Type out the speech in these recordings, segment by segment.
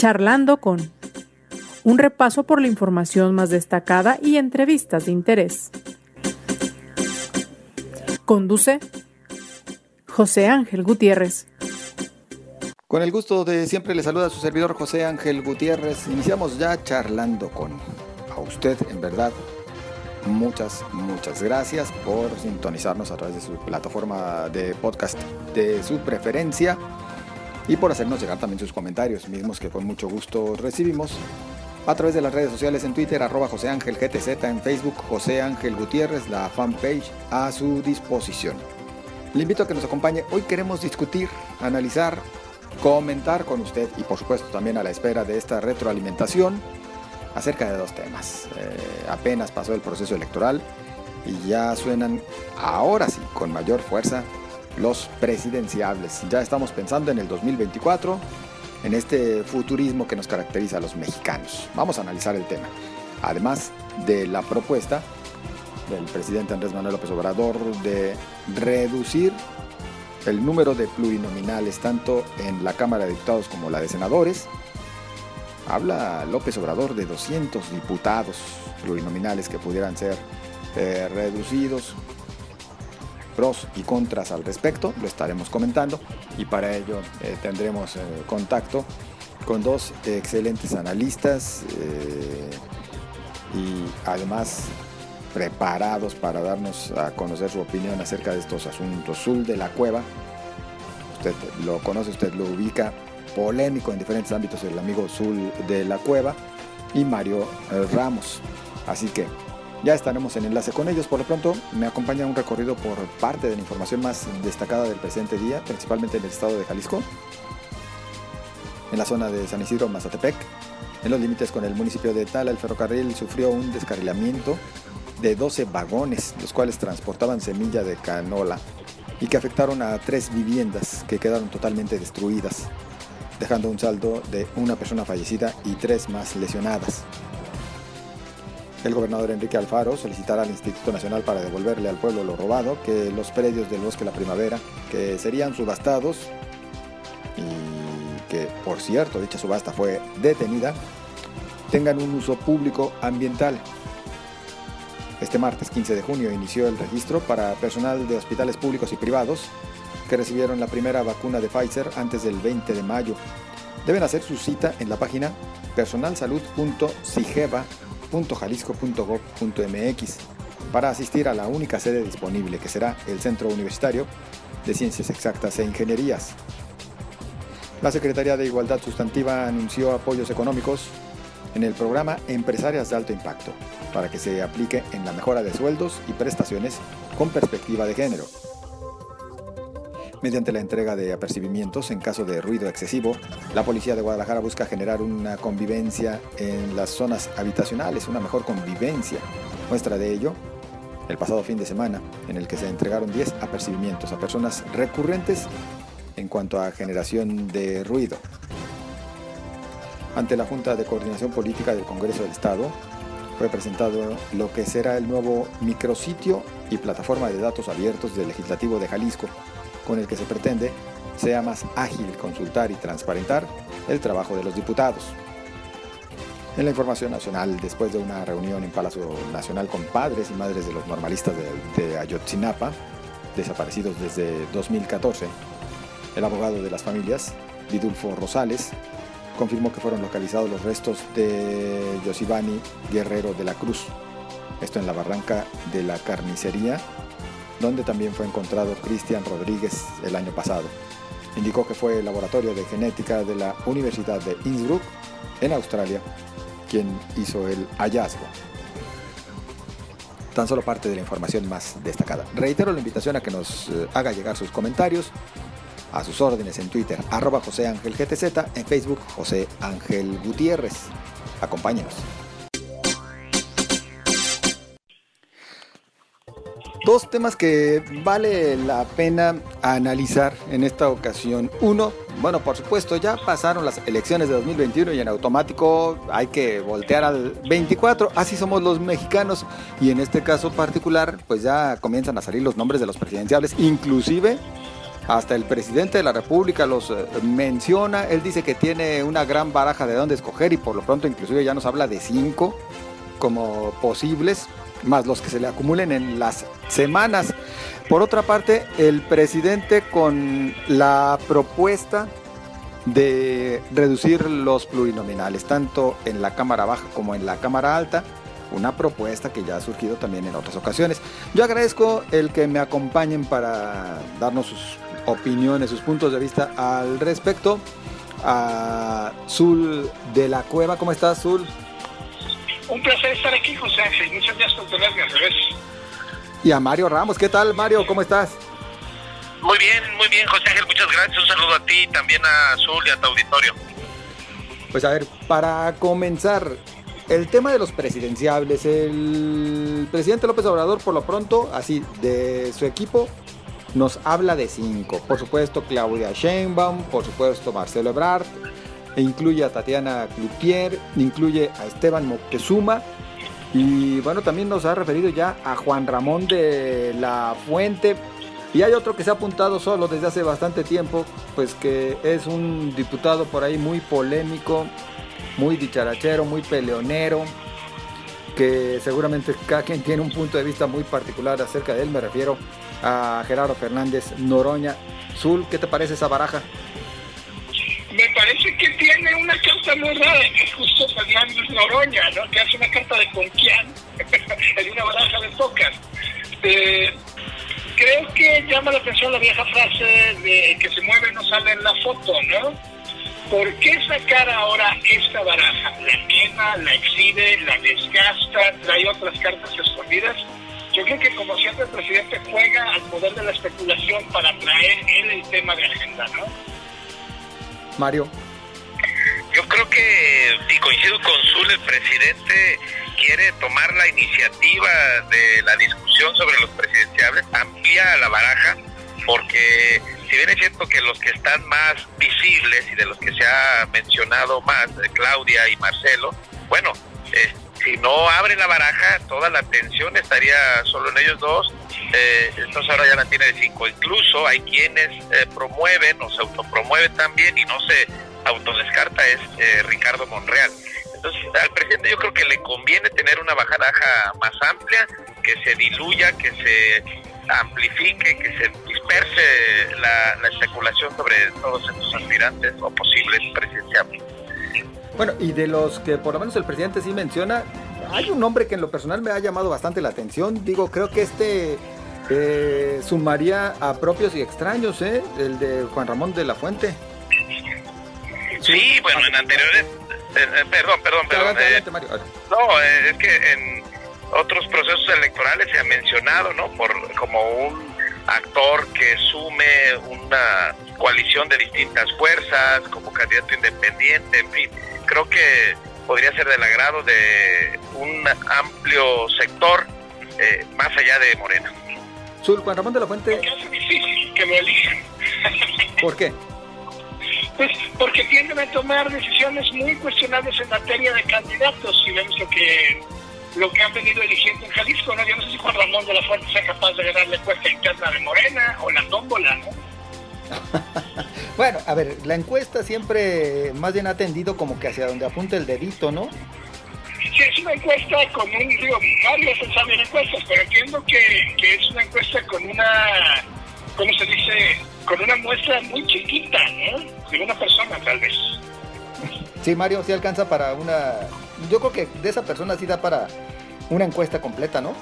Charlando con un repaso por la información más destacada y entrevistas de interés. Conduce José Ángel Gutiérrez. Con el gusto de siempre le saluda a su servidor José Ángel Gutiérrez. Iniciamos ya charlando con a usted, en verdad. Muchas, muchas gracias por sintonizarnos a través de su plataforma de podcast de su preferencia y por hacernos llegar también sus comentarios, mismos que con mucho gusto recibimos a través de las redes sociales en Twitter, arroba José Ángel GTZ, en Facebook José Ángel Gutiérrez, la fanpage a su disposición. Le invito a que nos acompañe. Hoy queremos discutir, analizar, comentar con usted y por supuesto también a la espera de esta retroalimentación acerca de dos temas. Eh, apenas pasó el proceso electoral y ya suenan ahora sí con mayor fuerza los presidenciables. Ya estamos pensando en el 2024, en este futurismo que nos caracteriza a los mexicanos. Vamos a analizar el tema. Además de la propuesta del presidente Andrés Manuel López Obrador de reducir el número de plurinominales tanto en la Cámara de Diputados como la de Senadores. Habla López Obrador de 200 diputados plurinominales que pudieran ser eh, reducidos pros y contras al respecto, lo estaremos comentando y para ello eh, tendremos eh, contacto con dos excelentes analistas eh, y además preparados para darnos a conocer su opinión acerca de estos asuntos. Zul de la Cueva, usted lo conoce, usted lo ubica, polémico en diferentes ámbitos, el amigo Zul de la Cueva y Mario Ramos. Así que ya estaremos en enlace con ellos. Por lo pronto, me acompaña un recorrido por parte de la información más destacada del presente día, principalmente en el estado de Jalisco, en la zona de San Isidro, Mazatepec. En los límites con el municipio de Tala, el ferrocarril sufrió un descarrilamiento de 12 vagones, los cuales transportaban semilla de canola y que afectaron a tres viviendas que quedaron totalmente destruidas, dejando un saldo de una persona fallecida y tres más lesionadas. El gobernador Enrique Alfaro solicitará al Instituto Nacional para devolverle al pueblo lo robado, que los predios del Bosque La Primavera, que serían subastados, y que por cierto dicha subasta fue detenida, tengan un uso público ambiental. Este martes 15 de junio inició el registro para personal de hospitales públicos y privados que recibieron la primera vacuna de Pfizer antes del 20 de mayo. Deben hacer su cita en la página personalsalud.sigeva.com .jalisco.gov.mx para asistir a la única sede disponible que será el Centro Universitario de Ciencias Exactas e Ingenierías. La Secretaría de Igualdad Sustantiva anunció apoyos económicos en el programa Empresarias de Alto Impacto para que se aplique en la mejora de sueldos y prestaciones con perspectiva de género. Mediante la entrega de apercibimientos en caso de ruido excesivo, la Policía de Guadalajara busca generar una convivencia en las zonas habitacionales, una mejor convivencia. Muestra de ello el pasado fin de semana, en el que se entregaron 10 apercibimientos a personas recurrentes en cuanto a generación de ruido. Ante la Junta de Coordinación Política del Congreso del Estado, fue presentado lo que será el nuevo micrositio y plataforma de datos abiertos del Legislativo de Jalisco, con el que se pretende sea más ágil consultar y transparentar el trabajo de los diputados. En la información nacional, después de una reunión en Palacio Nacional con padres y madres de los normalistas de, Ayotzinapa, desaparecidos desde 2014, el abogado de las familias, Vidulfo Rosales, confirmó que fueron localizados los restos de Yosibani Guerrero de la Cruz, esto en la barranca de la carnicería donde también fue encontrado Cristian Rodríguez el año pasado. Indicó que fue el laboratorio de genética de la Universidad de Innsbruck, en Australia, quien hizo el hallazgo. Tan solo parte de la información más destacada. Reitero la invitación a que nos eh, haga llegar sus comentarios a sus órdenes en Twitter, arroba José Ángel GTZ, en Facebook José Ángel Gutiérrez. Acompáñenos. Dos temas que vale la pena analizar en esta ocasión. Uno, bueno, por supuesto, ya pasaron las elecciones de 2021 y en automático hay que voltear al 24. Así somos los mexicanos y en este caso particular, pues ya comienzan a salir los nombres de los presidenciales, inclusive hasta el presidente de la República los eh, menciona. Él dice que tiene una gran baraja de dónde escoger y por lo pronto inclusive ya nos habla de cinco como posibles, más los que se le acumulen en las semanas. Por otra parte, el presidente con la propuesta de reducir los plurinominales, tanto en la Cámara Baja como en la Cámara Alta, una propuesta que ya ha surgido también en otras ocasiones. Yo agradezco el que me acompañen para darnos sus opiniones, sus puntos de vista al respecto. A Zul de la Cueva, ¿cómo estás, Zul? Un placer estar aquí, José Ángel. Muchas gracias por tenerme al revés. Y a Mario Ramos, ¿qué tal, Mario? ¿Cómo estás? Muy bien, muy bien, José Ángel, muchas gracias. Un saludo a ti, también a Azul y a tu auditorio. Pues a ver, para comenzar, el tema de los presidenciables, el presidente López Obrador, por lo pronto, así, de su equipo, nos habla de cinco. Por supuesto, Claudia Sheinbaum, por supuesto, Marcelo Ebrard, e incluye a Tatiana Cloutier, incluye a Esteban Moctezuma, y bueno, también nos ha referido ya a Juan Ramón de la Fuente. Y hay otro que se ha apuntado solo desde hace bastante tiempo, pues que es un diputado por ahí muy polémico, muy dicharachero, muy peleonero, que seguramente cada quien tiene un punto de vista muy particular acerca de él. Me refiero a Gerardo Fernández Noroña. Zul, ¿qué te parece esa baraja? Que tiene una carta muy rara, que es justo Fernández Noroña, ¿no? que hace una carta de Conquian en una baraja de pocas. Eh, creo que llama la atención la vieja frase de que se mueve no sale en la foto, ¿no? ¿Por qué sacar ahora esta baraja? ¿La quema, la exhibe, la desgasta, trae otras cartas escondidas? Yo creo que como siempre el presidente juega al poder de la especulación para traer él el tema de agenda, ¿no? Mario. Yo creo que, y coincido con Zul, el presidente quiere tomar la iniciativa de la discusión sobre los presidenciables, amplía la baraja, porque si bien es cierto que los que están más visibles y de los que se ha mencionado más, Claudia y Marcelo, bueno, eh, si no abre la baraja, toda la atención estaría solo en ellos dos, eh, entonces ahora ya la tiene de cinco. Incluso hay quienes eh, promueven o se autopromueven también y no se autodescarta es eh, Ricardo Monreal. Entonces al presidente yo creo que le conviene tener una baraja más amplia, que se diluya, que se amplifique, que se disperse la, la especulación sobre todos estos aspirantes o posibles presidenciables. Bueno, y de los que por lo menos el presidente sí menciona, hay un nombre que en lo personal me ha llamado bastante la atención. Digo, creo que este eh, sumaría a propios y extraños, ¿eh? El de Juan Ramón de la Fuente. Sí, bueno, en anteriores... Eh, eh, perdón, perdón, perdón. Adelante, eh, adelante, Mario. No, eh, es que en otros procesos electorales se ha mencionado, ¿no? Por como un actor que sume una coalición de distintas fuerzas, como candidato independiente, en fin, creo que podría ser del agrado de un amplio sector eh, más allá de Morena. Zul, Juan Ramón de la Fuente, difícil que lo elijan. ¿por qué? Pues porque tienden a tomar decisiones muy cuestionables en materia de candidatos, si vemos lo que lo que han venido eligiendo en Jalisco, ¿no? Yo no sé si Juan Ramón de la Fuente sea capaz de ganar la encuesta interna de Morena o la tómbola, ¿no? Bueno, a ver, la encuesta siempre más bien ha tendido como que hacia donde apunta el dedito, ¿no? Sí, es una encuesta con un, digo, Mario se sabe en encuestas, pero entiendo que, que es una encuesta con una, ¿cómo se dice? Con una muestra muy chiquita, ¿no? De una persona, tal vez. Sí, Mario, sí alcanza para una... Yo creo que de esa persona sí da para una encuesta completa, ¿no?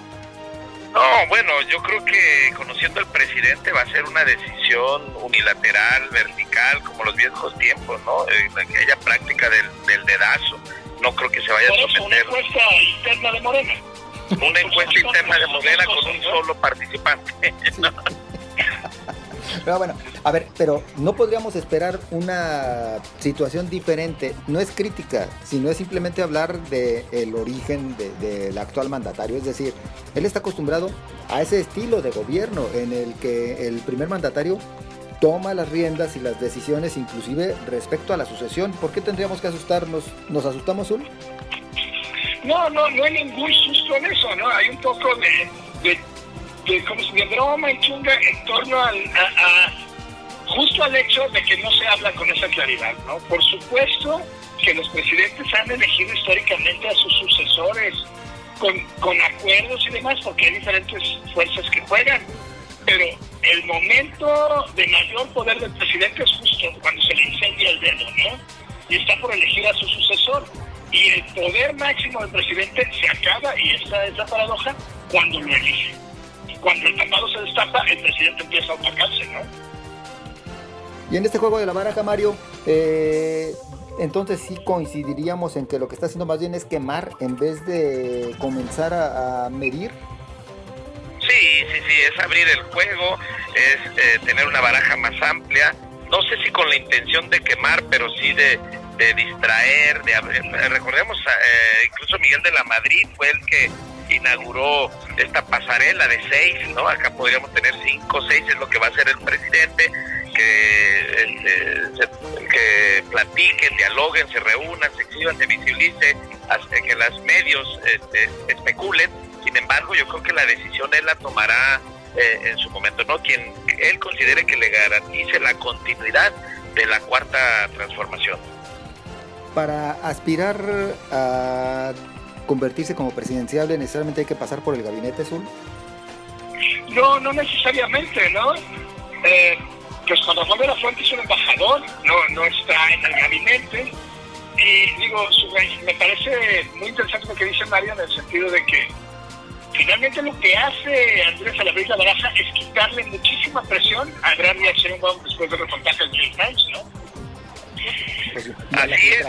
No, bueno, yo creo que conociendo al presidente va a ser una decisión unilateral, vertical, como los viejos tiempos, ¿no? Eh, aquella práctica del, del dedazo. No creo que se vaya a eso, una someter encuesta interna de Morena. una encuesta interna de Morena con un solo participante. ¿no? Pero bueno, a ver, pero no podríamos esperar una situación diferente. No es crítica, sino es simplemente hablar del el origen de- del actual mandatario. Es decir, él está acostumbrado a ese estilo de gobierno en el que el primer mandatario toma las riendas y las decisiones, inclusive respecto a la sucesión. ¿Por qué tendríamos que asustarnos? ¿Nos asustamos, Zul? No, no, no hay ningún susto en eso, ¿no? Hay un poco de, de, ¿cómo se broma chunga en torno al, a- justo al hecho de que no se habla con esa claridad, ¿no? Por supuesto que los presidentes han elegido históricamente a sus sucesores con, con acuerdos y demás, porque hay diferentes fuerzas que juegan, pero el momento de mayor poder del presidente es justo cuando se le incendia el dedo, ¿no? Y está por elegir a su sucesor. Y el poder máximo del presidente se acaba, y esta es la paradoja, cuando lo elige. Cuando el tapado se destapa, el presidente empieza a opacarse, ¿no? Y en este juego de la baraja, Mario, eh, entonces sí coincidiríamos en que lo que está haciendo más bien es quemar en vez de comenzar a, medir. Sí, sí, sí, es abrir el juego, es eh, tener una baraja más amplia. No sé si con la intención de quemar, pero sí de, distraer. De, eh, recordemos, eh, incluso Miguel de la Madrid fue el que inauguró esta pasarela de seis, ¿no? Acá podríamos tener cinco, seis, es lo que va a hacer el presidente que, este, que platiquen, dialoguen, se reúnan, se exhiban, se visibilice, hasta que los medios este, especulen. Sin embargo, yo creo que la decisión él la tomará eh, en su momento, ¿no? Quien él considere que le garantice la continuidad de la cuarta transformación. Para aspirar a convertirse como presidenciable, necesariamente hay que pasar por el gabinete azul. No, no necesariamente, ¿no? Eh, pues cuando Juan de la Fuente es un embajador, no, no está en el gabinete. Y digo, me parece muy interesante lo que dice Mario en el sentido de que finalmente lo que hace Andrés La Baraja es quitarle muchísima presión a Gran un después de reportaje del New Times, ¿no? Pues, Así es,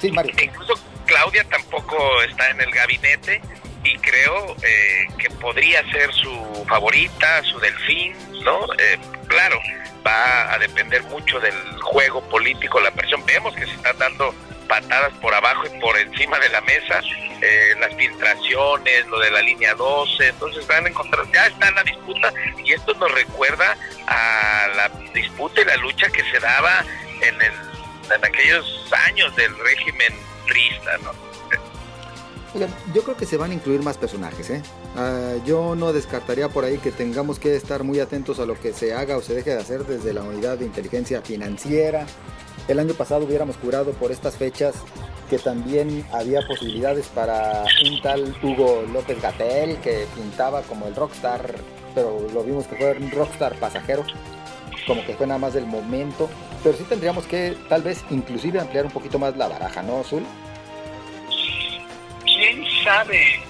sí, Mario. incluso Claudia tampoco está en el gabinete y creo eh, que podría ser su favorita, su delfín, ¿no? Eh, claro, va a depender mucho del juego político, la presión. Vemos que se están dando patadas por abajo y por encima de la mesa, eh, las filtraciones, lo de la línea 12, entonces van a encontrar, ya está la disputa y esto nos recuerda a la disputa y la lucha que se daba en, el, en aquellos años del régimen yo creo que se van a incluir más personajes. ¿eh? Ah, yo no descartaría por ahí que tengamos que estar muy atentos a lo que se haga o se deje de hacer desde la unidad de inteligencia financiera. El año pasado hubiéramos curado por estas fechas que también había posibilidades para un tal Hugo López Gatel que pintaba como el rockstar, pero lo vimos que fue un rockstar pasajero, como que fue nada más del momento. Pero sí tendríamos que tal vez inclusive ampliar un poquito más la baraja, ¿no, Azul? sabe.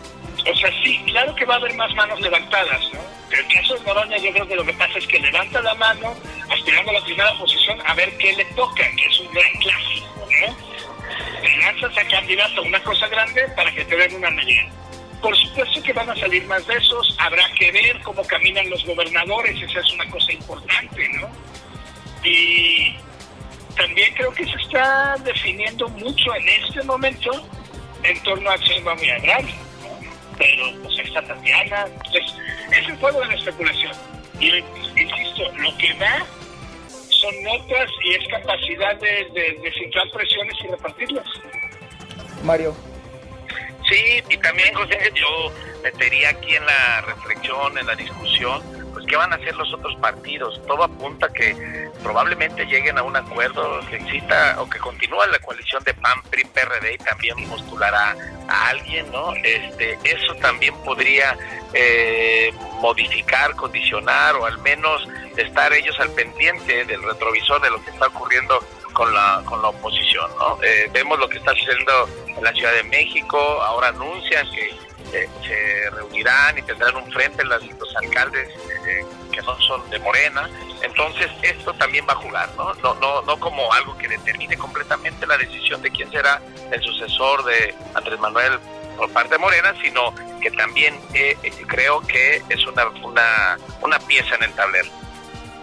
O sea, sí, claro que va a haber más manos levantadas, ¿no? Pero el caso de Noroña yo creo que lo que pasa es que levanta la mano aspirando a la primera posición a ver qué le toca, que es un gran clásico, ¿no? Te lanzas a candidato una cosa grande para que te den una medida. Por supuesto que van a salir más de esos, habrá que ver cómo caminan los gobernadores, esa es una cosa importante, ¿no? Y también creo que se está definiendo mucho en este momento en torno a Sheinbaum y a Pero pues está Tatiana, es el juego de la especulación. Y insisto, lo que da son notas y es capacidad de, de, presiones y repartirlas. Mario. Sí, y también José, yo metería aquí en la reflexión, en la discusión, qué van a hacer los otros partidos. Todo apunta que probablemente lleguen a un acuerdo que exista o que continúe la coalición de PAN, PRI, PRD y también postulará a alguien, ¿no? Este, eso también podría eh, modificar, condicionar o al menos estar ellos al pendiente del retrovisor de lo que está ocurriendo con la, con la oposición, ¿no? Eh, vemos lo que está sucediendo en la Ciudad de México, ahora anuncian que eh, se reunirán y tendrán un frente los alcaldes que no son de Morena. Entonces esto también va a jugar, ¿no? No, no, no como algo que determine completamente la decisión de quién será el sucesor de Andrés Manuel por parte de Morena, sino que también eh, eh, creo que es una, una, una pieza en el tablero.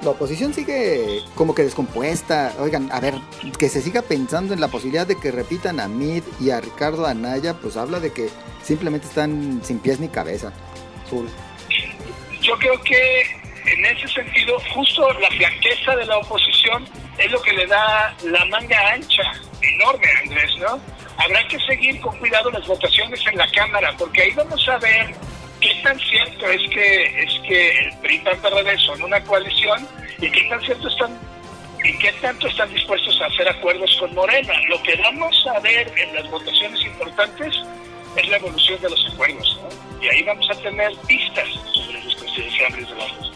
La oposición sigue como que descompuesta. Oigan, a ver, que se siga pensando en la posibilidad de que repitan a Mid y a Ricardo Anaya, pues habla de que simplemente están sin pies ni cabeza. Yo creo que en ese sentido, justo la flaqueza de la oposición es lo que le da la manga ancha, enorme, Andrés, ¿no? Habrá que seguir con cuidado las votaciones en la Cámara, porque ahí vamos a ver ¿qué tan cierto es que es que el PRI y PRD son una coalición y qué tan cierto están y qué tanto están dispuestos a hacer acuerdos con Morena? Lo que vamos a ver en las votaciones importantes es la evolución de los acuerdos, ¿no? Y ahí vamos a tener pistas sobre los presidenciales de los dos.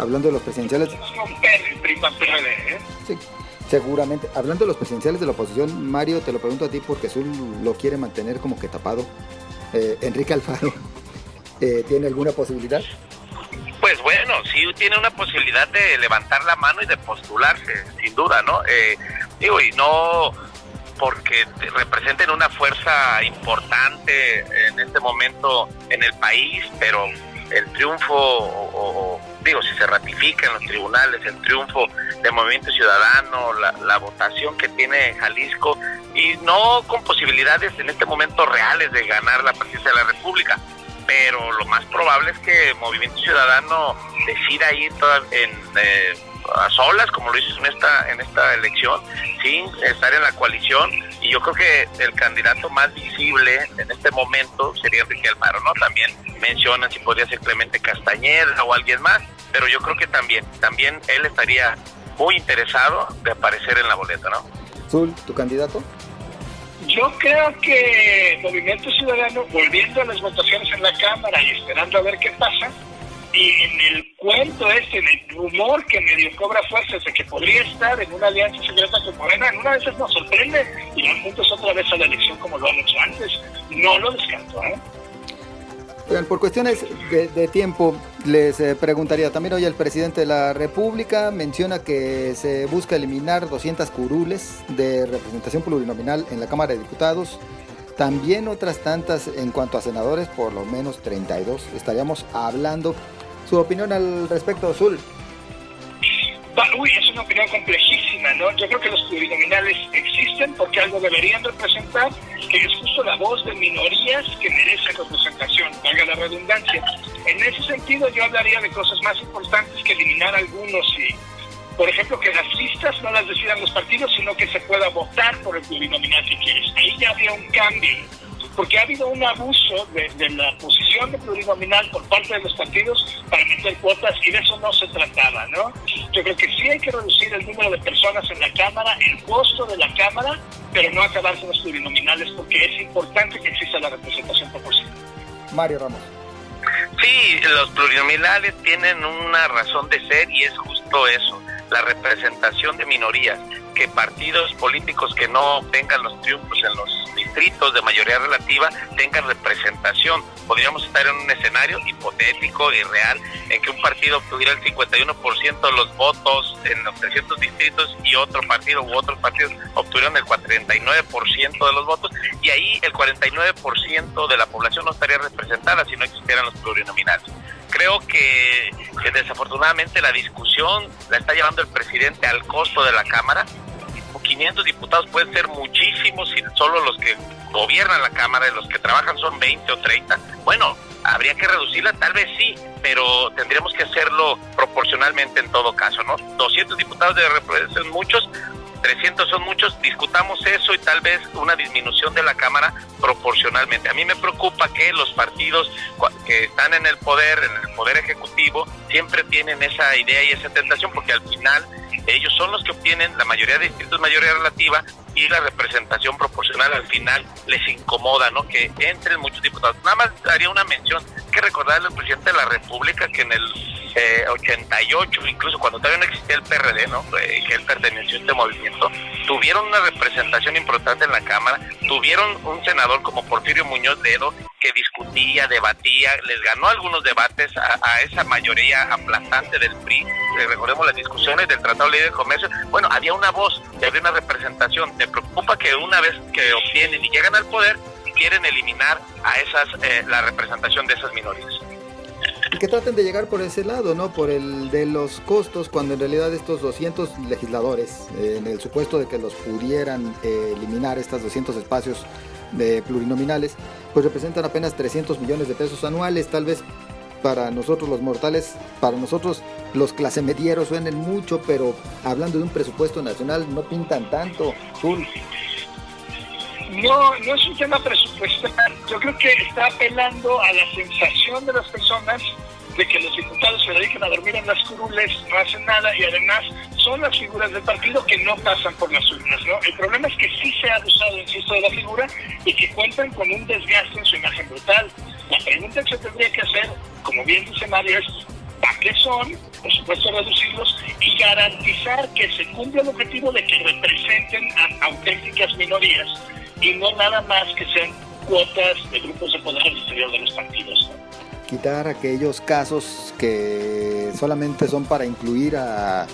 Hablando de los presidenciales. El ¿eh? Sí. Seguramente. Hablando de los presidenciales de la oposición, Mario, te lo pregunto a ti porque Azul lo quiere mantener como que tapado. Eh, Enrique Alfaro, eh, ¿tiene alguna posibilidad? Pues bueno, sí tiene una posibilidad de levantar la mano y de postularse, sin duda, ¿no? Eh, digo, y no porque representen una fuerza importante en este momento en el país, pero el triunfo, o, digo, si se ratifica en los tribunales, el triunfo del Movimiento Ciudadano, la, la, votación que tiene Jalisco, y no con posibilidades en este momento reales de ganar la presidencia de la República, pero lo más probable es que Movimiento Ciudadano decida ir en, eh, a solas, como lo hizo en esta, en esta elección, sin estar en la coalición. Y yo creo que el candidato más visible en este momento sería Enrique Alfaro, ¿no? También mencionan si podría ser Clemente Castañeda o alguien más, pero yo creo que también, también él estaría muy interesado de aparecer en la boleta, ¿no? Zul, ¿tu candidato? Yo creo que Movimiento Ciudadano, volviendo a las votaciones en la Cámara y esperando a ver qué pasa, y en el cuento en el rumor que medio cobra fuerzas de que podría estar en una alianza secreta con Morena, en una de nos sorprende y van juntos otra vez a la elección como lo han hecho antes. No lo descanto, ¿eh? por cuestiones de, tiempo, les eh, preguntaría, también hoy el presidente de la República menciona que se busca eliminar 200 curules de representación plurinominal en la Cámara de Diputados, también otras tantas en cuanto a senadores, por lo menos 32. Estaríamos hablando. Su opinión al respecto, Azul. Uy, es una opinión complejísima, ¿no? Yo creo que los plurinominales existen porque algo deberían representar, que es justo la voz de minorías que merecen representación, valga la redundancia. En ese sentido, yo hablaría de cosas más importantes que eliminar algunos y, por ejemplo, que las listas no las decidan los partidos, sino que se pueda votar por el plurinominal que quieres. Ahí ya había un cambio porque ha habido un abuso de, la posición de plurinominal por parte de los partidos para meter cuotas y de eso no se trataba, ¿no? Yo creo que sí hay que reducir el número de personas en la Cámara, el costo de la Cámara, pero no acabar con los plurinominales porque es importante que exista la representación proporcional. Mario Ramos. Sí, los plurinominales tienen una razón de ser y es justo eso, la representación de minorías, que partidos políticos que no tengan los triunfos en los distritos de mayoría relativa tengan representación. Podríamos estar en un escenario hipotético y real en que un partido obtuviera el 51% de los votos en los 300 distritos y otro partido u otros partidos obtuvieran el 49% de los votos y ahí el 49% de la población no estaría representada si no existieran los plurinominales. Creo que, desafortunadamente la discusión la está llevando el presidente al costo de la Cámara 500 diputados pueden ser muchísimos si solo los que gobiernan la Cámara y los que trabajan son 20 o 30. Bueno, habría que reducirla, tal vez sí, pero tendríamos que hacerlo proporcionalmente en todo caso, ¿no? 200 diputados de representación muchos, 300 son muchos, discutamos eso y tal vez una disminución de la Cámara proporcionalmente. A mí me preocupa que los partidos que están en el poder, en el poder ejecutivo, siempre tienen esa idea y esa tentación porque al final ellos son los que obtienen la mayoría de distritos, mayoría relativa y la representación proporcional al final les incomoda, ¿no? Que entren muchos diputados. Nada más haría una mención, que recordarle al presidente de la República que en el 88, eh, incluso cuando todavía no existía el PRD, ¿no? Eh, que él perteneció a este movimiento, tuvieron una representación importante en la Cámara, tuvieron un senador como Porfirio Muñoz Ledo que discutía, debatía, les ganó algunos debates a, esa mayoría aplastante del PRI. Eh, recordemos las discusiones del Tratado de Ley de Comercio. Bueno, había una voz, había una representación. Me preocupa que una vez que obtienen y llegan al poder, quieren eliminar a esas la representación de esas minorías y que traten de llegar por ese lado, ¿no? Por el de los costos, cuando en realidad estos 200 legisladores, eh, en el supuesto de que los pudieran eh, eliminar estos 200 espacios de plurinominales, pues representan apenas 300 millones de pesos anuales, tal vez para nosotros los mortales, para nosotros los clase medieros suenen mucho, pero hablando de un presupuesto nacional no pintan tanto, Zul. No, no es un tema presupuestal. Yo creo que está apelando a la sensación de las personas de que los diputados se dedican a dormir en las curules, no hacen nada y además son las figuras del partido que no pasan por las urnas. ¿no? El problema es que sí se ha abusado, insisto, de la figura y que cuentan con un desgaste en su imagen brutal. La pregunta que se tendría que hacer, como bien dice Mario, es ¿para qué son? Por supuesto, reducirlos y garantizar que se cumpla el objetivo de que representen a auténticas minorías y no nada más que sean cuotas de grupos de poder al exterior de los partidos quitar aquellos casos que solamente son para incluir a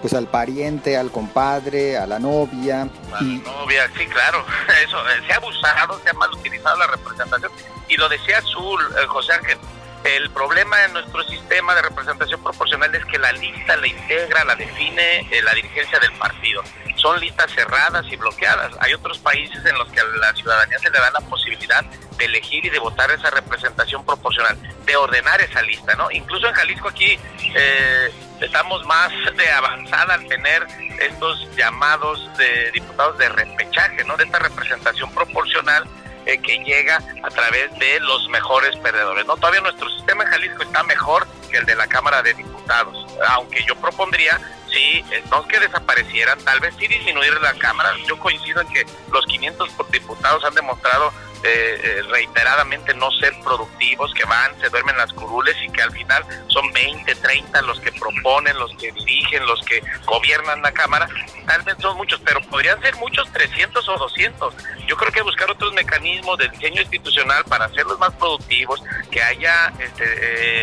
pues al pariente, al compadre, a la novia. A la novia, sí, claro. Eso, eh, se ha abusado, se ha mal utilizado la representación. Y lo decía Azul, eh, José Ángel, el problema en nuestro sistema de representación proporcional es que la lista la integra, la define eh, la dirigencia del partido. Son listas cerradas y bloqueadas. Hay otros países en los que a la ciudadanía se le da la posibilidad de elegir y de votar esa representación proporcional, de ordenar esa lista, ¿no? Incluso en Jalisco aquí eh, estamos más de avanzada al tener estos llamados de diputados de repechaje, ¿no? De esta representación proporcional eh, que llega a través de los mejores perdedores. No, todavía nuestro sistema en Jalisco está mejor que el de la Cámara de Diputados, aunque yo propondría sí, eh, no que desaparecieran, tal vez sí disminuir la Cámara. Yo coincido en que los 500 diputados han demostrado eh, eh, reiteradamente no ser productivos, que van, se duermen las curules y que al final son 20, 30 los que proponen, los que dirigen, los que gobiernan la Cámara. Tal vez son muchos, pero podrían ser muchos 300 o 200. Yo creo que buscar otros mecanismos de diseño institucional para hacerlos más productivos, que haya, este,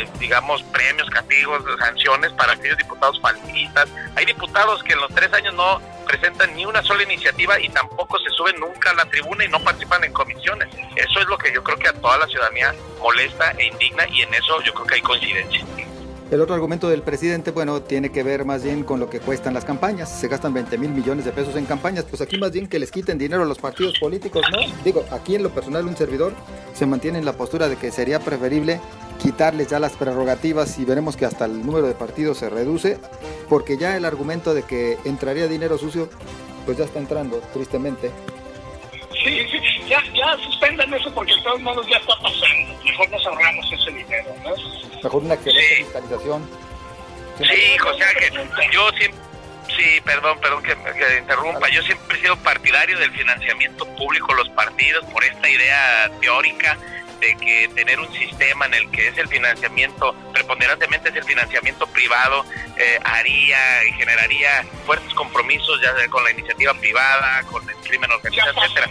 eh, digamos, premios, castigos, sanciones para aquellos diputados faltistas. Hay diputados que en los tres años no presentan ni una sola iniciativa y tampoco se suben nunca a la tribuna y no participan en comisiones. Eso es lo que yo creo que a toda la ciudadanía molesta e indigna y en eso yo creo que hay coincidencia. El otro argumento del presidente, bueno, tiene que ver más bien con lo que cuestan las campañas. Se gastan 20 mil millones de pesos en campañas. Pues aquí más bien que les quiten dinero a los partidos políticos, ¿no? Digo, aquí en lo personal un servidor se mantiene en la postura de que sería preferible quitarles ya las prerrogativas y veremos que hasta el número de partidos se reduce, porque ya el argumento de que entraría dinero sucio, pues ya está entrando, tristemente. Sí, sí, ya, ya suspendan eso porque de todos modos ya está pasando. Mejor nos ahorramos ese dinero, ¿no? Mejor una excelente fiscalización. Sí, José Ángel, yo siempre... Sí, perdón, perdón que, que interrumpa. Yo siempre he sido partidario del financiamiento público los partidos por esta idea teórica de que tener un sistema en el que es el financiamiento, preponderantemente es el financiamiento privado, eh, haría y generaría fuertes compromisos ya con la iniciativa privada, con el crimen organizado, etcétera.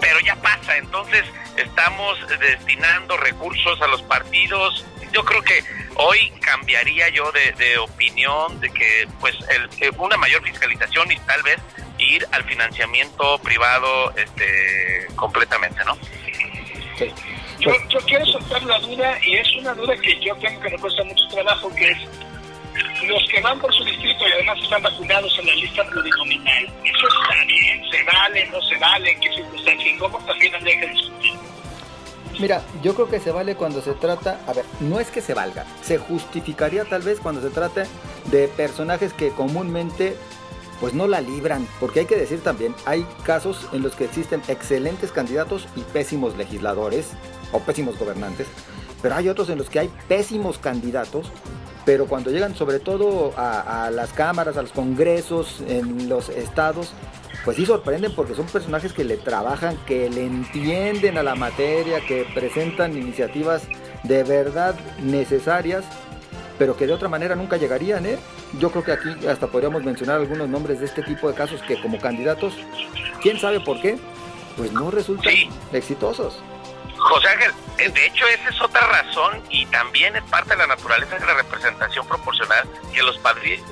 Pero ya pasa, entonces estamos destinando recursos a los partidos. Yo creo que hoy cambiaría yo de, opinión de que pues el, una mayor fiscalización y tal vez ir al financiamiento privado este completamente, ¿no? Yo, yo quiero soltar la duda y es una duda que yo tengo que me cuesta mucho trabajo, que es los que van por su distrito y además están vacunados en la lista plurinominal, ¿eso está bien? ¿Se vale? ¿No se vale? ¿En qué circunstancias? ¿Cómo también habría que discutir? Mira, yo creo que se vale cuando se trata, a ver, no es que se valga, se justificaría tal vez cuando se trata de personajes que comúnmente pues no la libran, porque hay que decir también, hay casos en los que existen excelentes candidatos y pésimos legisladores o pésimos gobernantes, pero hay otros en los que hay pésimos candidatos, pero cuando llegan sobre todo a, las cámaras, a los congresos, en los estados, pues sí sorprenden porque son personajes que le trabajan, que le entienden a la materia, que presentan iniciativas de verdad necesarias pero que de otra manera nunca llegarían, ¿eh? Yo creo que aquí hasta podríamos mencionar algunos nombres de este tipo de casos que como candidatos, quién sabe por qué, pues no resultan exitosos. José Ángel, eh, de hecho esa es otra razón y también es parte de la naturaleza de la representación proporcional que los,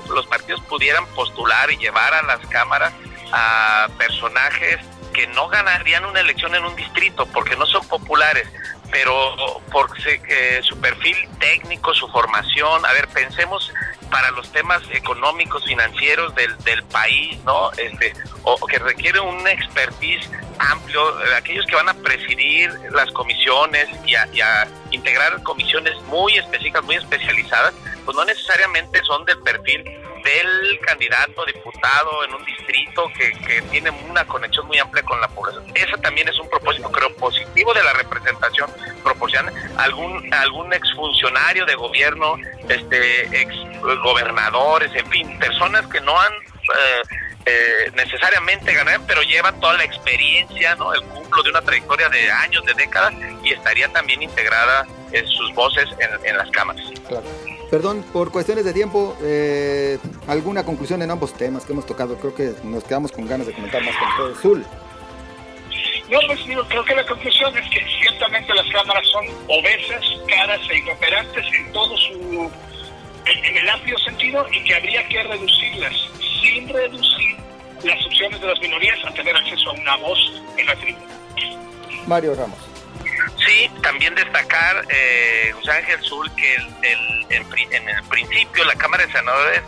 los partidos pudieran postular y llevar a las cámaras a personajes que no ganarían una elección en un distrito porque no son populares, pero por su perfil técnico, su formación, a ver, pensemos para los temas económicos, financieros del, del país, ¿no? Este, o, que requiere un expertise amplio, aquellos que van a presidir las comisiones y a, y a integrar comisiones muy específicas, muy especializadas, pues no necesariamente son del perfil del candidato diputado en un distrito que, que, tiene una conexión muy amplia con la población. Ese también es un propósito, creo, positivo de la representación proporcional. Algún, algún exfuncionario de gobierno, este, ex gobernadores, en fin, personas que no han eh, eh, necesariamente ganar, pero llevan toda la experiencia, ¿no? El cumplo de una trayectoria de años, de décadas, y estaría también integrada en sus voces en, en las cámaras. Claro. Perdón, por cuestiones de tiempo, eh, ¿alguna conclusión en ambos temas que hemos tocado? Creo que nos quedamos con ganas de comentar más con ustedes. Zul. No, pues digo, creo que la conclusión es que ciertamente las cámaras son obesas, caras e inoperantes en todo su, en, en el amplio sentido y que habría que reducirlas sin reducir las opciones de las minorías a tener acceso a una voz en la tribuna. Mario Ramos. Sí, también destacar, eh, José Ángel Zul, que el, el, en, en, el principio la Cámara de Senadores,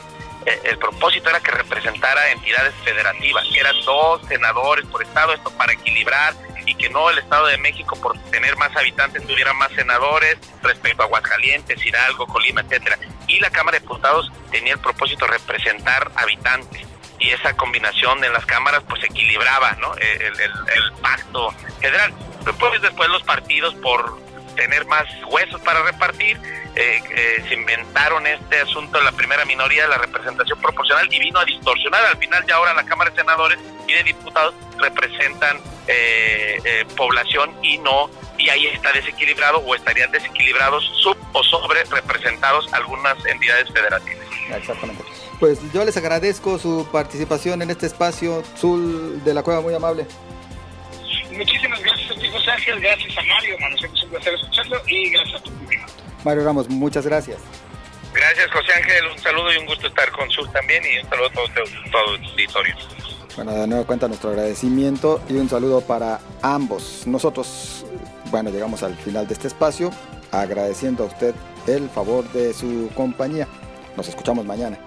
eh, el propósito era que representara entidades federativas, que eran dos senadores por estado, esto para equilibrar y que no el Estado de México por tener más habitantes tuviera más senadores respecto a Aguascalientes, Hidalgo, Colima, etcétera. Y la Cámara de Diputados tenía el propósito de representar habitantes y esa combinación en las cámaras pues equilibraba ¿no? el, el, pacto federal. Después, después los partidos por tener más huesos para repartir, eh, eh, se inventaron este asunto de la primera minoría de la representación proporcional y vino a distorsionar. Al final ya ahora la Cámara de Senadores y de Diputados representan eh, eh, población y no, y ahí está desequilibrado o estarían desequilibrados sub o sobre representados algunas entidades federativas. Exactamente. Pues yo les agradezco su participación en este espacio, Zul de la Cueva, muy amable. Muchísimas gracias a ti, José Ángel, gracias a Mario, Manu, siempre es un placer escucharlo y gracias a tu público. Mario Ramos, muchas gracias. Gracias, José Ángel, un saludo y un gusto estar con Zul también y un saludo a todo, todo el auditorio. Bueno, de nuevo cuenta nuestro agradecimiento y un saludo para ambos. Nosotros, bueno, llegamos al final de este espacio, agradeciendo a usted el favor de su compañía. Nos escuchamos mañana.